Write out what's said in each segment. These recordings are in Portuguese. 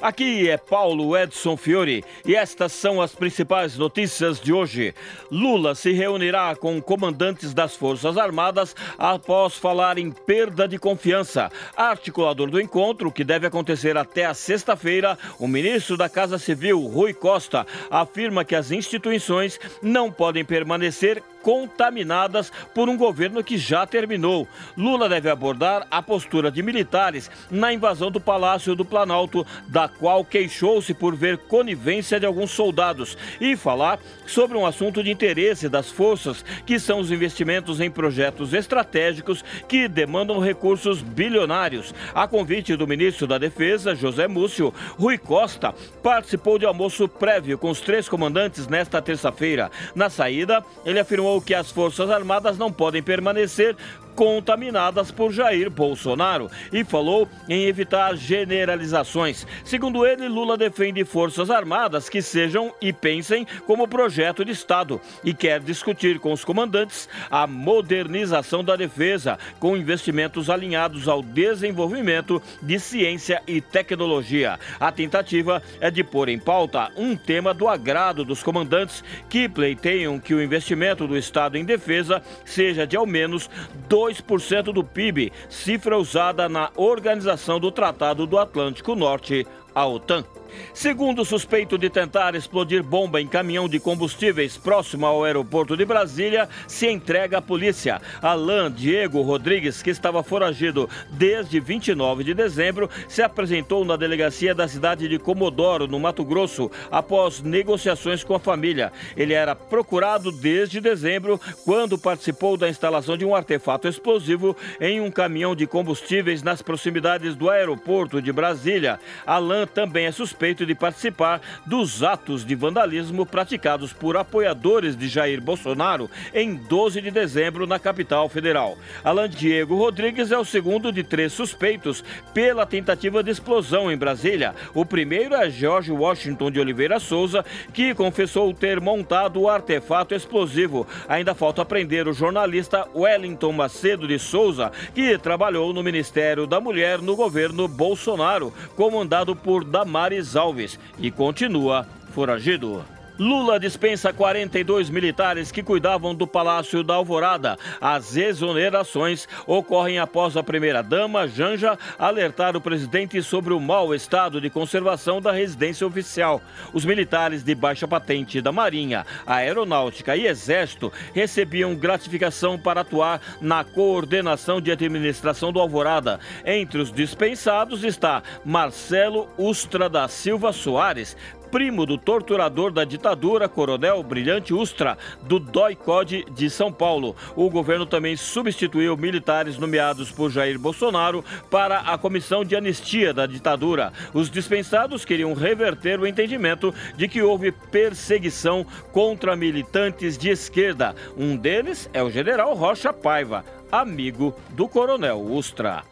aqui é Paulo Edson Fiore e estas são as principais notícias de hoje. Lula se reunirá com comandantes das Forças Armadas após falar em perda de confiança. Articulador do encontro, que deve acontecer até a sexta-feira, o ministro da Casa Civil, Rui Costa, afirma que as instituições não podem permanecer contaminadas por um governo que já terminou. Lula deve abordar a postura de militares na invasão do Palácio do Planalto, da qual queixou-se por ver conivência de alguns soldados, e falar sobre um assunto de interesse das forças, que são os investimentos em projetos estratégicos que demandam recursos bilionários. A convite do ministro da Defesa, José Múcio, Rui Costa participou de almoço prévio com os três comandantes nesta terça-feira. Na saída, ele afirmou que as Forças Armadas não podem permanecer contaminadas por Jair Bolsonaro e falou em evitar generalizações. Segundo ele, Lula defende Forças Armadas que sejam e pensem como projeto de Estado e quer discutir com os comandantes a modernização da defesa, com investimentos alinhados ao desenvolvimento de ciência e tecnologia. A tentativa é de pôr em pauta um tema do agrado dos comandantes que pleiteiam que o investimento do Estado em defesa seja de ao menos 2 2% do PIB, cifra usada na Organização do Tratado do Atlântico Norte, a OTAN. Segundo suspeito de tentar explodir bomba em caminhão de combustíveis próximo ao aeroporto de Brasília, se entrega à polícia. Alain Diego Rodrigues, que estava foragido desde 29 de dezembro, se apresentou na delegacia da cidade de Comodoro, no Mato Grosso, após negociações com a família. Ele era procurado desde dezembro, quando participou da instalação de um artefato explosivo em um caminhão de combustíveis nas proximidades do aeroporto de Brasília. Alain também é suspeito suspeito de participar dos atos de vandalismo praticados por apoiadores de Jair Bolsonaro em 12 de dezembro na capital federal. Alan Diego Rodrigues é o segundo de três suspeitos pela tentativa de explosão em Brasília. O primeiro é George Washington de Oliveira Souza, que confessou ter montado o artefato explosivo. Ainda falta prender o jornalista Wellington Macedo de Souza, que trabalhou no Ministério da Mulher no governo Bolsonaro, comandado por Damares Alves e continua foragido. Lula dispensa 42 militares que cuidavam do Palácio da Alvorada. As exonerações ocorrem após a primeira-dama, Janja, alertar o presidente sobre o mau estado de conservação da residência oficial. Os militares de baixa patente da Marinha, Aeronáutica e Exército recebiam gratificação para atuar na coordenação de administração do Alvorada. Entre os dispensados está Marcelo Ustra da Silva Soares, primo do torturador da ditadura, Coronel Brilhante Ustra, do DOI-CODE de São Paulo. O governo também substituiu militares nomeados por Jair Bolsonaro para a comissão de anistia da ditadura. Os dispensados queriam reverter o entendimento de que houve perseguição contra militantes de esquerda. Um deles é o general Rocha Paiva, amigo do Coronel Ustra.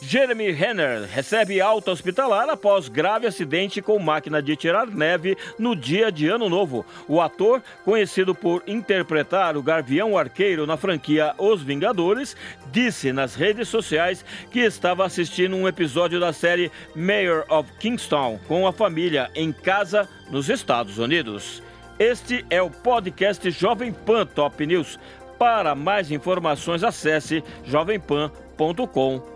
Jeremy Renner recebe alta hospitalar após grave acidente com máquina de tirar neve no dia de Ano Novo. O ator, conhecido por interpretar o Garvião Arqueiro na franquia Os Vingadores, disse nas redes sociais que estava assistindo um episódio da série Mayor of Kingstown com a família em casa nos Estados Unidos. Este é o podcast Jovem Pan Top News. Para mais informações, acesse jovempan.com.br